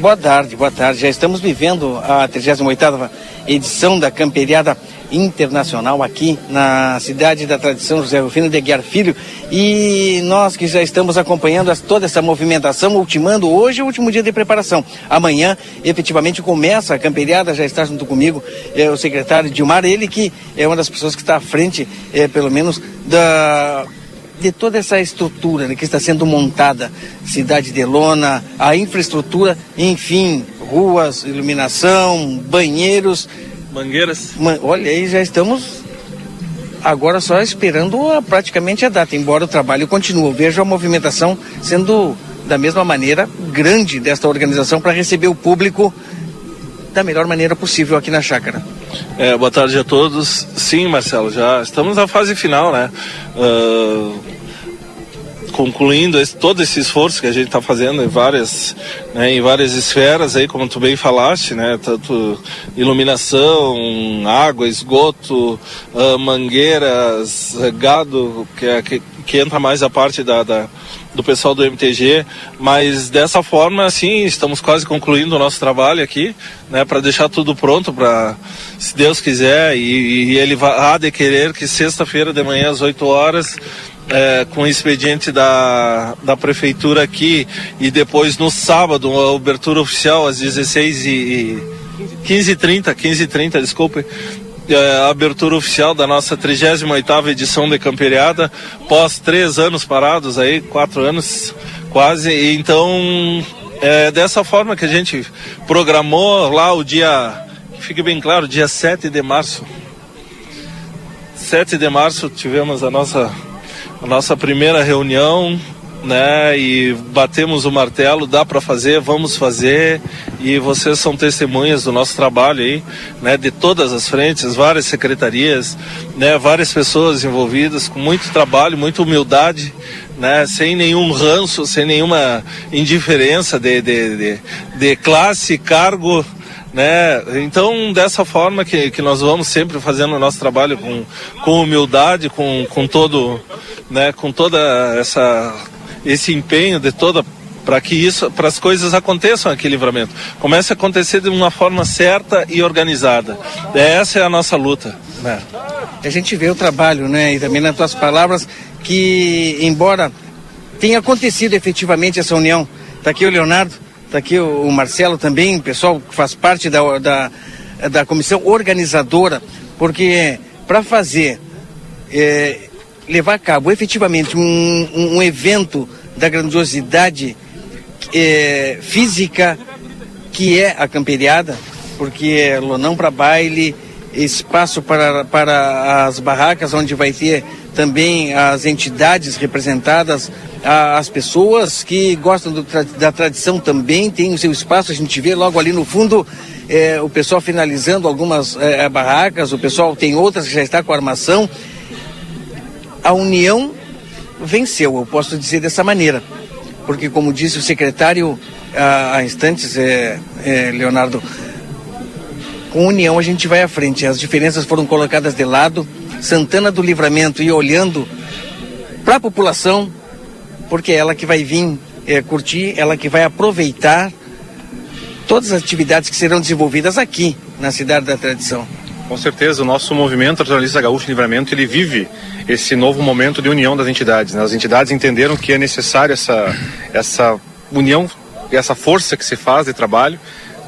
Boa tarde, boa tarde. Já estamos vivendo a 38ª edição da Camperiada Internacional aqui na cidade da tradição José Rufino de Guiar Filho e nós que já estamos acompanhando toda essa movimentação, ultimando hoje o último dia de preparação. Amanhã, efetivamente, começa a camperiada, já está junto comigo é, o secretário Dilmar, ele que é uma das pessoas que está à frente, é, pelo menos, da de toda essa estrutura né, que está sendo montada, cidade de lona, a infraestrutura, enfim, ruas, iluminação, banheiros. Mangueiras. Man, olha aí, já estamos agora só esperando a, praticamente a data, embora o trabalho continue. Eu vejo a movimentação sendo da mesma maneira grande desta organização para receber o público da melhor maneira possível aqui na chácara. É, boa tarde a todos. Sim, Marcelo, já estamos na fase final, né? Uh, concluindo esse, todo esse esforço que a gente está fazendo em várias, né, em várias esferas aí, como tu bem falaste, né? Tanto iluminação, água, esgoto, uh, mangueiras, gado, que, é, que, que entra mais a parte da, da do pessoal do MTG, mas dessa forma, assim, estamos quase concluindo o nosso trabalho aqui, né, para deixar tudo pronto para, se Deus quiser, e, e ele há de querer que sexta-feira de manhã às 8 horas é, com o expediente da, da prefeitura aqui e depois no sábado, a abertura oficial às 16 e 15h30, 15h30, desculpe, a abertura oficial da nossa 38ª edição de Camperiada, pós três anos parados aí, quatro anos quase, então é dessa forma que a gente programou lá o dia, que fique bem claro, dia 7 de março. 7 de março tivemos a nossa, a nossa primeira reunião né? E batemos o martelo, dá para fazer, vamos fazer. E vocês são testemunhas do nosso trabalho aí, né? De todas as frentes, várias secretarias, né? Várias pessoas envolvidas com muito trabalho, muita humildade, né? Sem nenhum ranço, sem nenhuma indiferença de, de, de, de classe, cargo, né? Então, dessa forma que, que nós vamos sempre fazendo o nosso trabalho com, com humildade, com, com todo, né? Com toda essa esse empenho de toda para que isso, para as coisas aconteçam aqui Livramento. Comece a acontecer de uma forma certa e organizada. Essa é a nossa luta. Né? A gente vê o trabalho, né, e também nas tuas palavras, que embora tenha acontecido efetivamente essa união, está aqui o Leonardo, está aqui o, o, Marcelo também, o pessoal que faz parte da, da, da comissão organizadora, porque para fazer é, levar a cabo efetivamente um, um, evento da grandiosidade é, física que é a camperiada, porque é lonão para baile, espaço para, para as barracas, onde vai ter também as entidades representadas, as pessoas que gostam do, da tradição também tem o seu espaço. A gente vê logo ali no fundo é, o pessoal finalizando algumas é, barracas, o pessoal tem outras que já está com armação a União venceu, eu posso dizer dessa maneira. Porque, como disse o secretário há, há instantes, é, é, Leonardo, com união a gente vai à frente. As diferenças foram colocadas de lado. Santana do Livramento e olhando para a população, porque é ela que vai vir é, curtir, ela que vai aproveitar todas as atividades que serão desenvolvidas aqui na cidade da tradição. Com certeza, o nosso movimento Jornalista Gaúcho Livramento, ele vive esse novo momento de união das entidades. Né? As entidades entenderam que é necessário essa, essa união e essa força que se faz de trabalho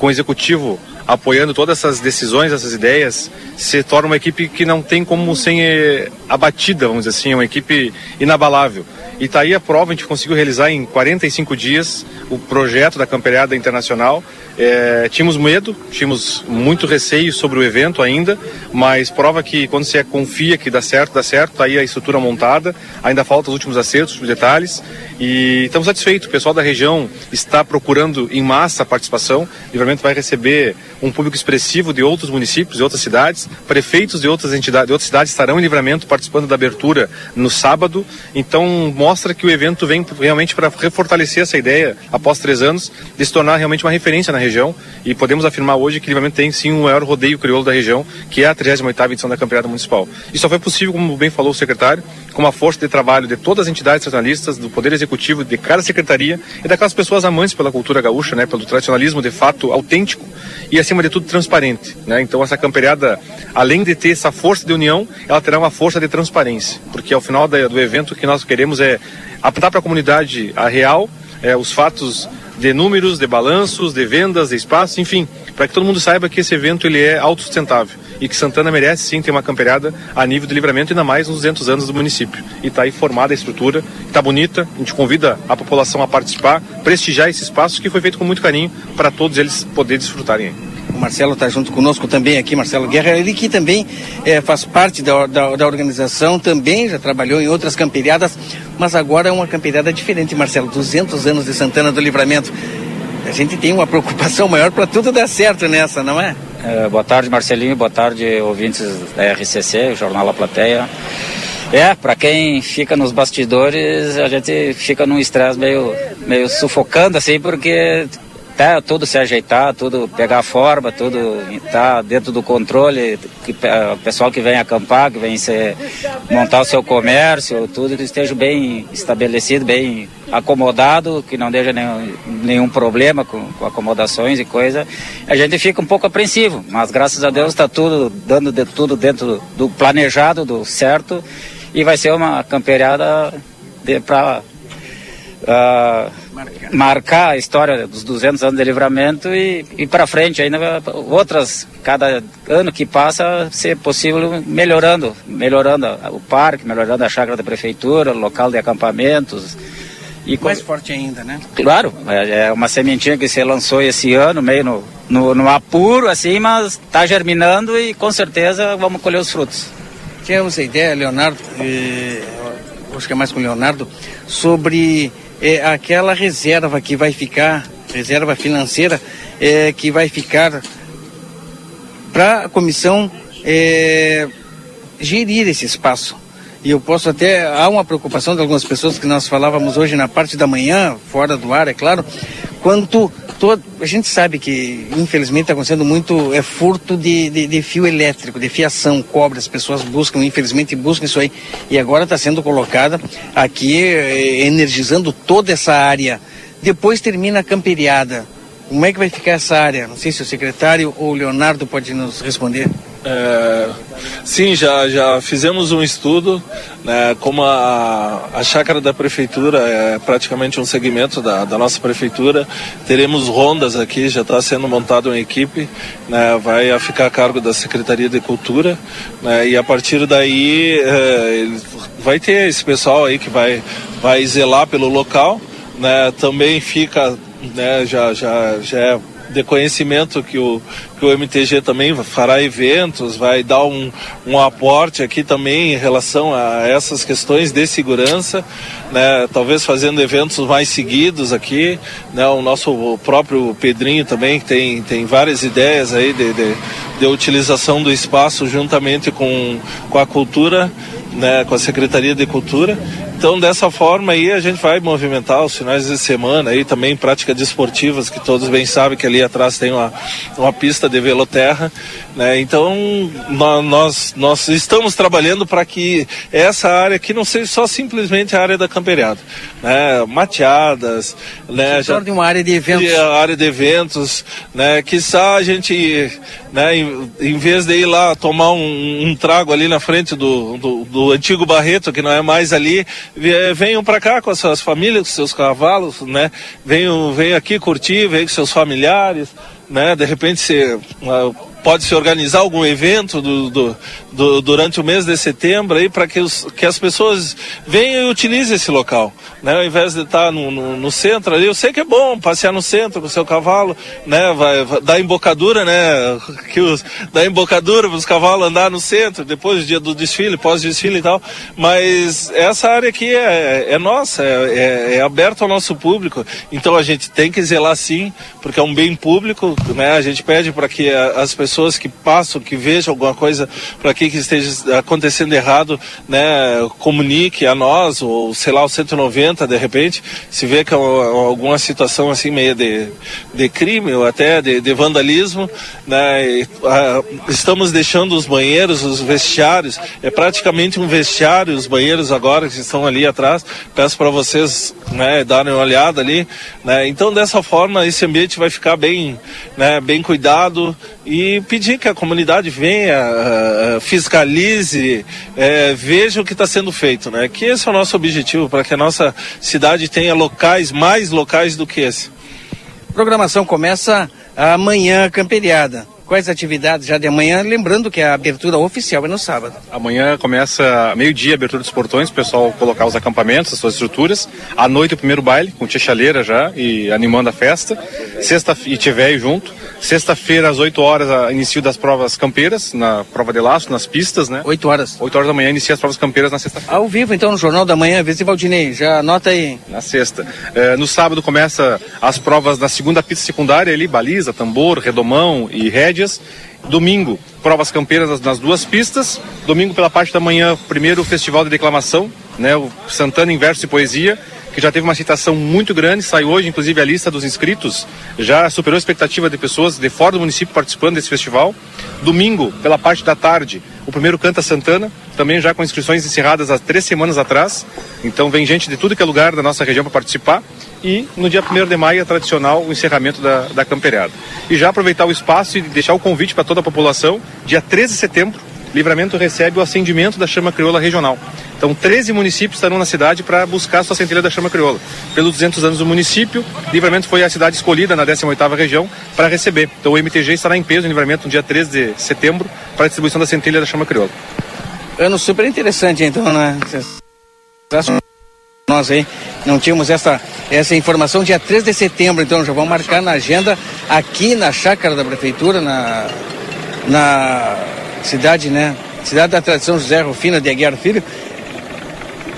com o executivo apoiando todas essas decisões, essas ideias, se torna uma equipe que não tem como ser abatida, vamos dizer assim, uma equipe inabalável. E está aí a prova, a gente conseguiu realizar em 45 dias o projeto da Camperiada Internacional. É, tínhamos medo, tínhamos muito receio sobre o evento ainda, mas prova que quando você confia que dá certo, dá certo, está aí a estrutura montada, ainda faltam os últimos acertos, os detalhes, e estamos satisfeitos. O pessoal da região está procurando em massa a participação. O Livramento vai receber um público expressivo de outros municípios, de outras cidades, prefeitos de outras entidades, de outras cidades estarão em Livramento participando da abertura no sábado. Então mostra que o evento vem realmente para refortalecer essa ideia após três anos de se tornar realmente uma referência na região e podemos afirmar hoje que Livramento tem sim o maior rodeio crioulo da região, que é a 38ª edição da Campeonato Municipal. Isso só foi possível, como bem falou o secretário, com a força de trabalho de todas as entidades tradicionalistas, do Poder Executivo, de cada secretaria e daquelas pessoas amantes pela cultura gaúcha, né, pelo tradicionalismo de fato autêntico e, acima de tudo, transparente. Né? Então, essa camperiada, além de ter essa força de união, ela terá uma força de transparência, porque ao final do evento o que nós queremos é apontar para a comunidade a real, é, os fatos de números, de balanços, de vendas, de espaços, enfim, para que todo mundo saiba que esse evento ele é autossustentável e que Santana merece sim ter uma camperiada a nível de livramento, ainda mais nos 200 anos do município. E está aí formada a estrutura, está bonita, a gente convida a população a participar, prestigiar esse espaço que foi feito com muito carinho para todos eles poderem desfrutarem. O Marcelo está junto conosco também aqui, Marcelo Guerra, ele que também é, faz parte da, da, da, organização, também já trabalhou em outras camperiadas, mas agora é uma camperiada diferente, Marcelo, 200 anos de Santana do Livramento. A gente tem uma preocupação maior para tudo dar certo nessa, não é? É, boa tarde, Marcelinho. Boa tarde, ouvintes da RCC, Jornal A Plateia. É, para quem fica nos bastidores, a gente fica num estresse meio, meio sufocando, assim, porque até tudo se ajeitar, tudo pegar forma, tudo tá dentro do controle, que, o pessoal que vem acampar, que vem se, montar o seu comércio, tudo que esteja bem estabelecido, bem acomodado, que não deixe nenhum, nenhum problema com, com, acomodações e coisa. A gente fica um pouco apreensivo, mas graças a Deus está tudo dando de tudo dentro do planejado, do certo, e vai ser uma camperiada para uh, marcar. marcar. a história dos 200 anos de livramento e, e para frente ainda outras cada ano que passa ser possível melhorando melhorando o parque melhorando a chácara da prefeitura local de acampamentos e mais com... forte ainda né claro é, é uma sementinha que se lançou esse ano meio no, no, no apuro assim mas está germinando e com certeza vamos colher os frutos tínhamos a ideia Leonardo acho que é mais com o Leonardo sobre é aquela reserva que vai ficar, reserva financeira, é, que vai ficar para a comissão é, gerir esse espaço. E eu posso até, há uma preocupação de algumas pessoas que nós falávamos hoje na parte da manhã, fora do ar, é claro, quanto todo, a gente sabe que infelizmente está acontecendo muito é furto de, de, de, fio elétrico, de fiação, cobre, as pessoas buscam, infelizmente buscam isso aí. E agora está sendo colocada aqui, eh, energizando toda essa área. Depois termina a camperiada. Como é que vai ficar essa área? Não sei se o secretário ou o Leonardo pode nos responder. É, sim, já, já fizemos um estudo, né, como a, a chácara da prefeitura é praticamente um segmento da, da nossa prefeitura, teremos rondas aqui, já está sendo montada uma equipe, né, vai ficar a cargo da Secretaria de Cultura, né, e a partir daí é, vai ter esse pessoal aí que vai, vai zelar pelo local, né, também fica, né, já, já, já é de conhecimento que o, que o MTG também fará eventos, vai dar um, um aporte aqui também em relação a essas questões de segurança, né? talvez fazendo eventos mais seguidos aqui, né? o nosso próprio Pedrinho também tem, tem várias ideias aí de, de, de utilização do espaço juntamente com, com a cultura, né? com a Secretaria de Cultura então, dessa forma aí, a gente vai movimentar os finais de semana aí também, práticas desportivas, que todos bem sabem que ali atrás tem uma, uma pista de veloterra, né? Então, nós, nós estamos trabalhando para que essa área aqui não seja só simplesmente a área da camperiada, né? Mateadas, né? Já, de uma área de eventos. Área de eventos, né? Que a gente, né? Em, em, vez de ir lá tomar um, um trago ali na frente do, do, do antigo Barreto, que não é mais ali, venham para cá com as suas famílias, com seus cavalos, né? Venham, venham aqui curtir, venham com seus familiares, né? De repente se pode se organizar algum evento do, do, do, durante o mês de setembro aí para que, que as pessoas venham e utilizem esse local, né? Ao invés de estar no, no, no, centro ali, eu sei que é bom passear no centro com o seu cavalo, né? Vai, vai dar embocadura, né? Que os, embocadura para os cavalos andar no centro, depois do dia do desfile, pós-desfile e tal, mas essa área aqui é, é nossa, é, é, é aberta ao nosso público, então a gente tem que zelar sim, porque é um bem público, né? A gente pede para que as pessoas pessoas que passam, que vejam alguma coisa para que que esteja acontecendo errado, né, comunique a nós ou sei lá o 190 de repente, se vê que é alguma situação assim meio de, de crime ou até de, de vandalismo, né, e, a, estamos deixando os banheiros, os vestiários, é praticamente um vestiário os banheiros agora que estão ali atrás. Peço para vocês, né, darem uma olhada ali, né. Então dessa forma esse ambiente vai ficar bem, né, bem cuidado e pedir que a comunidade venha, uh, fiscalize, uh, veja o que está sendo feito, né? Que esse é o nosso objetivo, para que a nossa cidade tenha locais, mais locais do que esse. Programação começa amanhã, camperiada. Quais atividades já de amanhã? Lembrando que a abertura oficial é no sábado. Amanhã começa meio-dia a abertura dos portões, o pessoal colocar os acampamentos, as suas estruturas. À noite o primeiro baile, com tia chaleira já e animando a festa. Sexta e tiver junto. Sexta-feira, às 8 horas, início das provas campeiras, na prova de laço, nas pistas, né? 8 horas. 8 horas da manhã, inicia as provas campeiras na sexta-feira. Ao vivo, então, no Jornal da Manhã, Vice Valdinei, já anota aí. Na sexta. É, no sábado começa as provas na segunda pista secundária ali, baliza, tambor, redomão e rédeas. Domingo, provas campeiras nas duas pistas. Domingo, pela parte da manhã, primeiro festival de declamação, né? O Santana em verso e poesia que já teve uma citação muito grande, saiu hoje, inclusive, a lista dos inscritos, já superou a expectativa de pessoas de fora do município participando desse festival. Domingo, pela parte da tarde, o primeiro Canta Santana, também já com inscrições encerradas há três semanas atrás. Então vem gente de tudo que é lugar da nossa região para participar. E no dia 1 de maio é tradicional o encerramento da, da campeirada. E já aproveitar o espaço e deixar o convite para toda a população, dia 13 de setembro, Livramento recebe o acendimento da chama crioula regional. Então, 13 municípios estarão na cidade para buscar sua centelha da chama crioula. Pelos 200 anos do município, Livramento foi a cidade escolhida na 18ª região para receber. Então, o MTG estará em peso em Livramento no dia 13 de setembro para a distribuição da centelha da chama crioula. Ano super interessante, então, né? Nós aí não tínhamos essa, essa informação. Dia 13 de setembro, então, já vamos marcar na agenda aqui na chácara da prefeitura, na, na cidade, né? Cidade da tradição José Rufina de Aguiar Filho.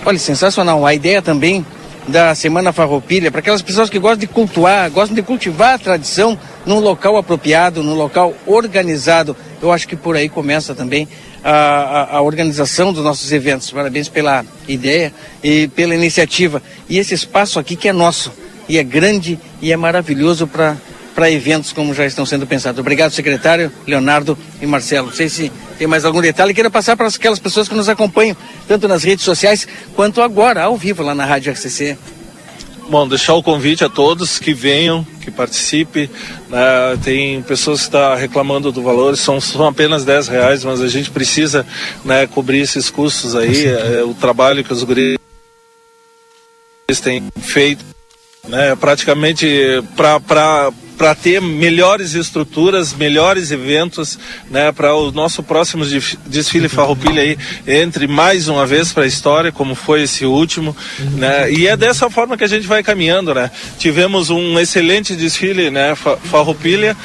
Olha, sensacional. A ideia também da Semana Farroupilha, para aquelas pessoas que gostam de cultuar, gostam de cultivar a tradição num local apropriado, num local organizado. Eu acho que por aí começa também a, a, a, organização dos nossos eventos. Parabéns pela ideia e pela iniciativa. E esse espaço aqui que é nosso, e é grande e é maravilhoso para para eventos como já estão sendo pensados. Obrigado, secretário, Leonardo e Marcelo. Não sei se tem mais algum detalhe. Queira passar para aquelas pessoas que nos acompanham, tanto nas redes sociais quanto agora, ao vivo, lá na Rádio RCC. Bom, deixar o convite a todos que venham, que participem. Né? Tem pessoas que estão tá reclamando do valor, são, são apenas 10 reais, mas a gente precisa né, cobrir esses custos aí. É, o trabalho que os guris têm feito, né, praticamente para para ter melhores estruturas, melhores eventos, né, para o nosso próximo desfile Farroupilha aí entre mais uma vez para a história, como foi esse último, né? E é dessa forma que a gente vai caminhando, né? Tivemos um excelente desfile, né, Farroupilha,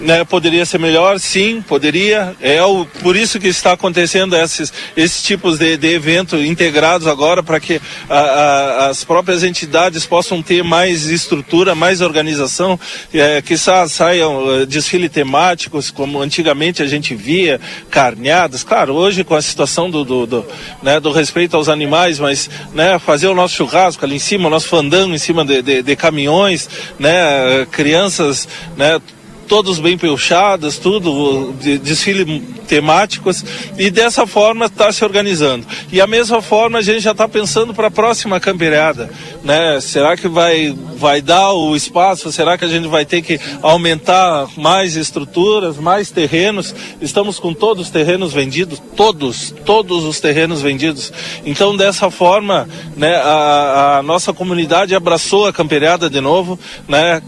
né? Poderia ser melhor, sim, poderia. É o, por isso que está acontecendo esses esses tipos de, de evento integrados agora para que a, a, as próprias entidades possam ter mais estrutura, mais organização. É, que saiam desfiles temáticos, como antigamente a gente via, carneadas. Claro, hoje com a situação do, do, do, né, do respeito aos animais, mas né, fazer o nosso churrasco ali em cima, o nosso fandango em cima de, de, de caminhões, né, crianças, né, todos bem puxados, tudo, de, desfile temáticos, e dessa forma está se organizando. E a mesma forma a gente já está pensando para a próxima campeirada, né? Será que vai, vai dar o espaço? Será que a gente vai ter que aumentar mais estruturas, mais terrenos? Estamos com todos os terrenos vendidos, todos, todos os terrenos vendidos. Então dessa forma, né, a, a nossa comunidade abraçou a campeirada de novo, né?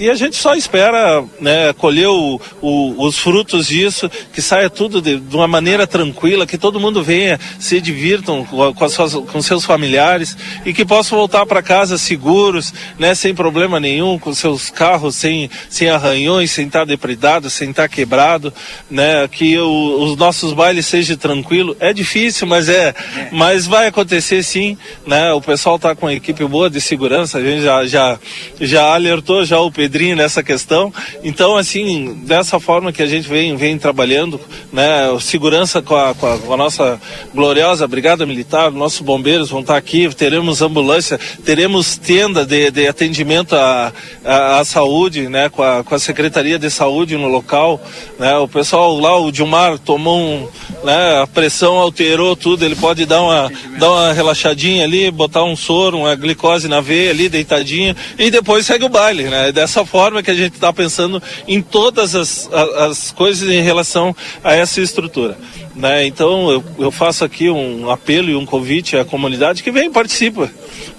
A gente só espera né, colher o, o, os frutos disso, que saia tudo de, de, uma maneira tranquila, que todo mundo venha, se divirtam com, com, suas, com seus familiares e que possam voltar para casa seguros, né, sem problema nenhum, com seus carros sem, sem arranhões, sem estar depredado, sem estar quebrado, né, que o, os nossos bailes sejam tranquilos. É difícil, mas é, é, mas vai acontecer sim, né? O pessoal está com uma equipe boa de segurança, a gente já, já, já alertou já o Pedrinho nessa questão. Então, assim, dessa forma que a gente vem, vem trabalhando, né, segurança com a, com a, com a nossa gloriosa Brigada Militar, nossos bombeiros vão estar aqui, teremos ambulância, teremos tenda de, de atendimento à, à, à saúde, né, com a, com a Secretaria de Saúde no local, né, o pessoal lá, o Dilmar tomou um, né, a pressão alterou tudo, ele pode dar uma, dar uma relaxadinha ali, botar um soro, uma glicose na veia ali, deitadinho, e depois segue o baile, né, dessa forma que a gente está pensando em todas as, as coisas em relação a essa estrutura. Né? Então eu, eu, faço aqui um apelo e um convite à comunidade que vem participa,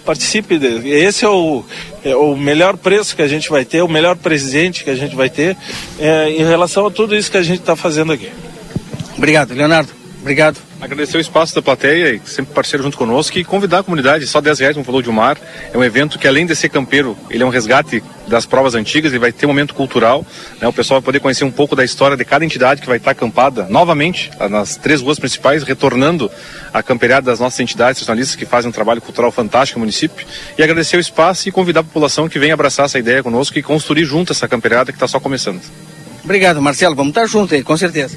participe. De, esse é o, é o melhor preço que a gente vai ter, o melhor presente que a gente vai ter é, em relação a tudo isso que a gente está fazendo aqui. Obrigado, Leonardo. Obrigado. Agradecer o espaço da plateia, sempre parceiro junto conosco, e convidar a comunidade. Só 10 reais, como falou o Gilmar. É um evento que, além de ser campeiro, ele é um resgate das provas antigas, ele vai ter um momento cultural. Né? O pessoal vai poder conhecer um pouco da história de cada entidade que vai estar acampada novamente nas três ruas principais, retornando a camperiada das nossas entidades jornalistas que fazem um trabalho cultural fantástico no município. E agradecer o espaço e convidar a população que vem abraçar essa ideia conosco e construir junto essa camperiada que está só começando. Obrigado, Marcelo. Vamos estar juntos aí, com certeza.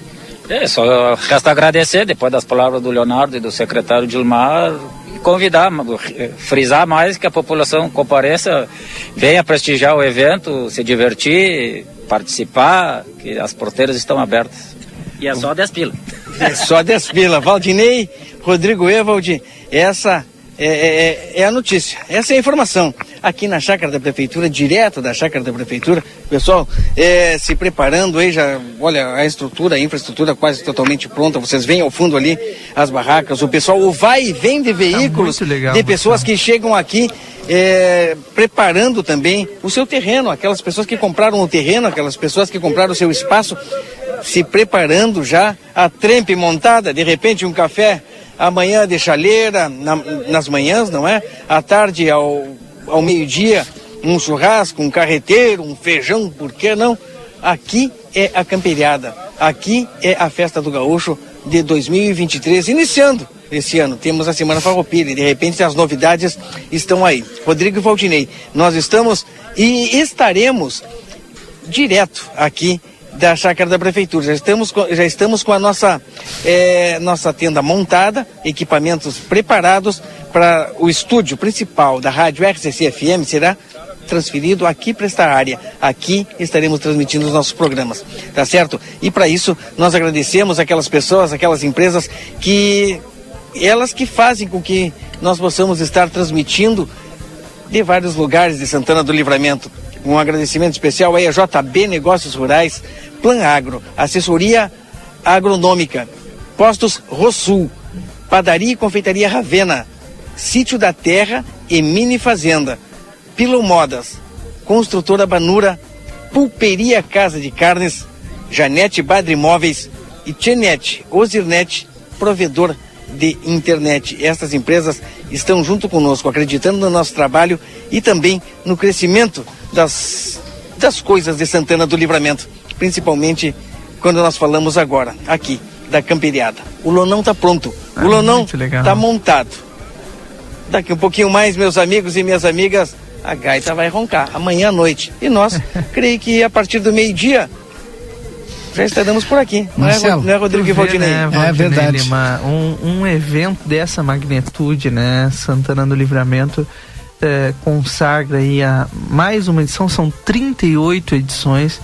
É, só resta agradecer, depois das palavras do Leonardo e do secretário Dilmar, convidar, frisar mais que a população compareça, venha prestigiar o evento, se divertir, participar, que as porteiras estão abertas. E é só 10 pila. É só 10 pila. Valdinei, Rodrigo Evald, essa é, é, é, a notícia, essa é a informação. Aqui na chácara da prefeitura, direto da chácara da prefeitura, pessoal é, se preparando aí, já, olha, a estrutura, a infraestrutura quase totalmente pronta. Vocês veem ao fundo ali as barracas, o pessoal, o vai e vem de tá veículos, tá legal, de pessoas que chegam aqui é, preparando também o seu terreno, aquelas pessoas que compraram o terreno, aquelas pessoas que compraram o seu espaço, se preparando já, a trempe montada, de repente um café amanhã de chaleira, na, nas manhãs, não é? À tarde, ao, ao meio-dia, um churrasco, um carreteiro, um feijão, por que não? Aqui é a camperiada, aqui é a festa do gaúcho de 2023, iniciando esse ano. Temos a Semana Farroupilha e de repente as novidades estão aí. Rodrigo Valdinei, nós estamos e estaremos direto aqui da chácara da prefeitura. Já estamos, já estamos com a nossa, é, nossa tenda montada, equipamentos preparados para o estúdio principal da rádio RCC-FM será transferido aqui para esta área. Aqui estaremos transmitindo os nossos programas, tá certo? E para isso nós agradecemos aquelas pessoas, aquelas empresas que elas que fazem com que nós possamos estar transmitindo de vários lugares de Santana do Livramento. Um agradecimento especial aí a JB Negócios Rurais, Plan Agro, Assessoria Agronômica, Postos Rosul, Padaria e Confeitaria Ravena, Sítio da Terra e Mini Fazenda, Pilo Modas, Construtora Banura, Pulperia Casa de Carnes, Janete Badre Imóveis e Tchenet Ozirnet, provedor de internet. Estas empresas estão junto conosco, acreditando no nosso trabalho e também no crescimento das, das coisas de Santana do Livramento principalmente quando nós falamos agora, aqui, da camperiada. O lonão está pronto, o ah, lonão está montado. Daqui um pouquinho mais, meus amigos e minhas amigas, a gaita vai roncar, amanhã à noite. E nós, creio que a partir do meio-dia, já estaremos por aqui. Marcelo, não é, é Rodrigo e Valdinei? Né, Valdinei? É verdade. Lima, um, um evento dessa magnitude, né? Santana do Livramento é, consagra aí a mais uma edição, são 38 edições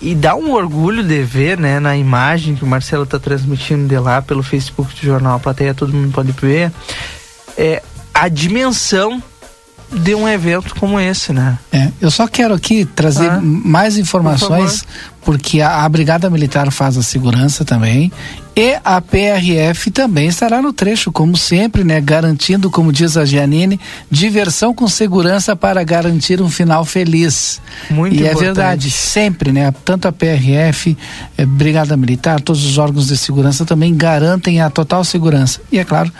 e, dá um orgulho de ver, né, na imagem que o Marcelo está transmitindo de lá pelo Facebook do Jornal a Plateia, todo mundo pode ver, é, a dimensão de um evento como esse, né? É, eu só quero aqui trazer ah, mais informações, por porque a, a Brigada Militar faz a segurança também e a PRF também estará no trecho, como sempre, né? Garantindo, como diz a Giannini, diversão com segurança para garantir um final feliz. Muito e é importante. é verdade, sempre, né? Tanto a PRF, eh, Brigada Militar, todos os órgãos de segurança também garantem a total segurança. E é claro,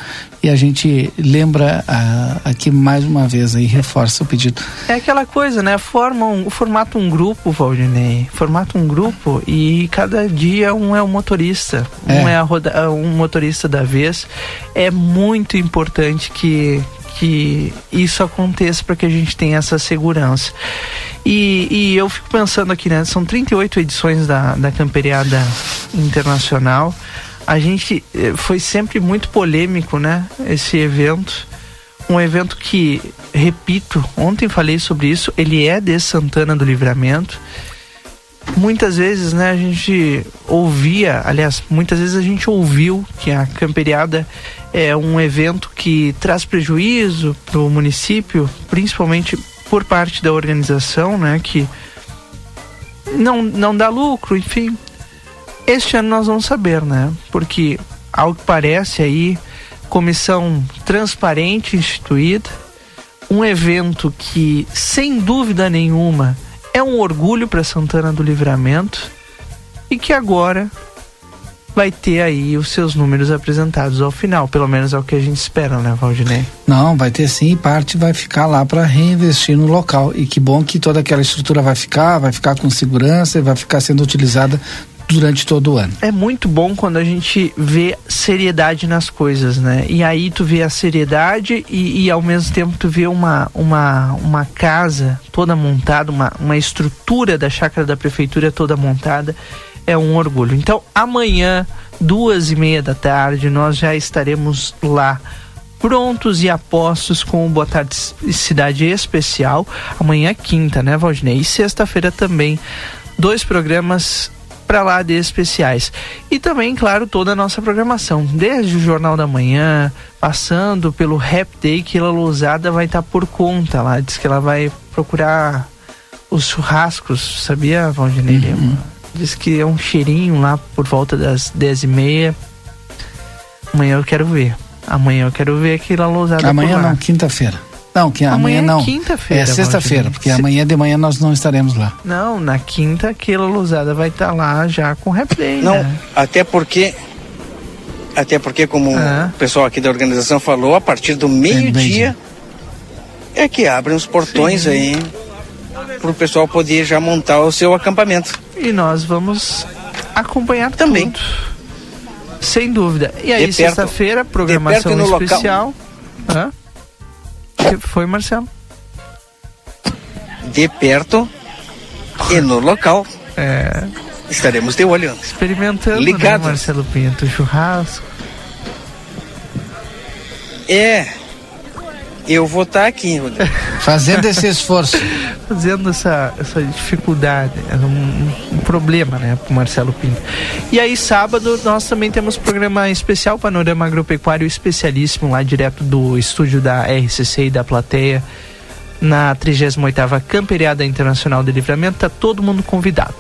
e a gente lembra ah, aqui mais uma vez aí, reforça o pedido. É aquela coisa, né? Forma um, formata um grupo, Valdinei. Formata um grupo e cada dia um é o um motorista. É é roda, um motorista da vez. É muito importante que, que isso aconteça para que a gente tenha essa segurança. E, e, eu fico pensando aqui, né? São 38 edições da, da Camperiada Internacional. A gente eh, foi sempre muito polêmico, né? Esse evento. Um evento que, repito, ontem falei sobre isso, ele é de Santana do Livramento. Muitas vezes, né, a gente ouvia, aliás, muitas vezes a gente ouviu que a camperiada é um evento que traz prejuízo para o município, principalmente por parte da organização, né, que não, não dá lucro, enfim. Este ano nós vamos saber, né? Porque, ao que parece aí, comissão transparente instituída, um evento que, sem dúvida nenhuma, é um orgulho para Santana do Livramento e que agora vai ter aí os seus números apresentados ao final, pelo menos é o que a gente espera, né, Valdinei? Não, vai ter sim, parte vai ficar lá para reinvestir no local. E que bom que toda aquela estrutura vai ficar, vai ficar com segurança e vai ficar sendo utilizada durante todo o ano. É muito bom quando a gente vê seriedade nas coisas, né? E aí tu vê a seriedade e, e ao mesmo tempo tu vê uma, uma, uma casa toda montada, uma, uma estrutura da chácara da prefeitura toda montada é um orgulho. Então, amanhã, duas e meia da tarde, nós já estaremos lá prontos e apostos com o Boa Tarde Cidade Especial. Amanhã é quinta, né, Valdinei? E sexta-feira também. Dois programas para lá de especiais. E também, claro, toda a nossa programação, desde o Jornal da Manhã, passando pelo Rap Day, que a Lousada vai estar tá por conta lá. Diz que ela vai procurar os churrascos, sabia, Valdinei uhum. Diz que é um cheirinho lá por volta das dez e meia. Amanhã eu quero ver. Amanhã eu quero ver aquela lousada Amanhã não, quinta-feira. Não, que amanhã, amanhã não. É quinta-feira. É sexta-feira, porque Se... amanhã de manhã nós não estaremos lá. Não, na quinta aquela lousada vai estar tá lá já com replay. Não, né? até porque até porque como ah. o pessoal aqui da organização falou, a partir do meio-dia é que abrem os portões Sim. aí para o pessoal poder já montar o seu acampamento. E nós vamos acompanhar também. Tudo. Sem dúvida. E aí, sexta-feira, programação especial. Hã? Que foi, Marcelo? De perto e no local. É. Estaremos de olho. Experimentando, Ligado. Né, Marcelo Pinto, churrasco. É. Eu vou estar tá aqui, Fazendo esse esforço. Fazendo essa, essa dificuldade. Um, um problema, né, pro Marcelo Pinto. E aí, sábado, nós também temos programa especial, Panorama Agropecuário Especialíssimo, lá direto do estúdio da RCC e da plateia, na 38ª Camperiada Internacional de Livramento. Tá todo mundo convidado.